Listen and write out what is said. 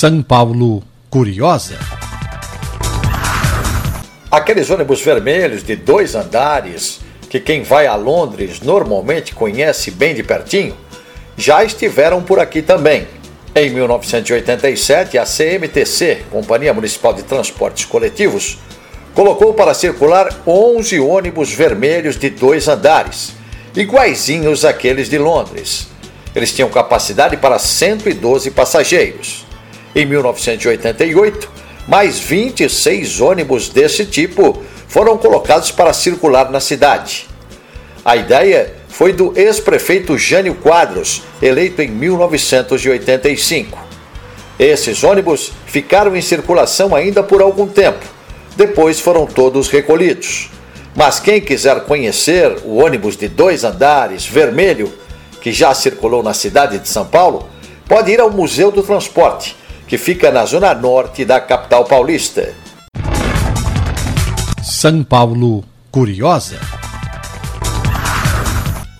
São Paulo Curiosa. Aqueles ônibus vermelhos de dois andares, que quem vai a Londres normalmente conhece bem de pertinho, já estiveram por aqui também. Em 1987, a CMTC, Companhia Municipal de Transportes Coletivos, colocou para circular 11 ônibus vermelhos de dois andares, iguaizinhos àqueles de Londres. Eles tinham capacidade para 112 passageiros. Em 1988, mais 26 ônibus desse tipo foram colocados para circular na cidade. A ideia foi do ex-prefeito Jânio Quadros, eleito em 1985. Esses ônibus ficaram em circulação ainda por algum tempo, depois foram todos recolhidos. Mas quem quiser conhecer o ônibus de dois andares, vermelho, que já circulou na cidade de São Paulo, pode ir ao Museu do Transporte, que fica na zona norte da capital paulista. São Paulo Curiosa.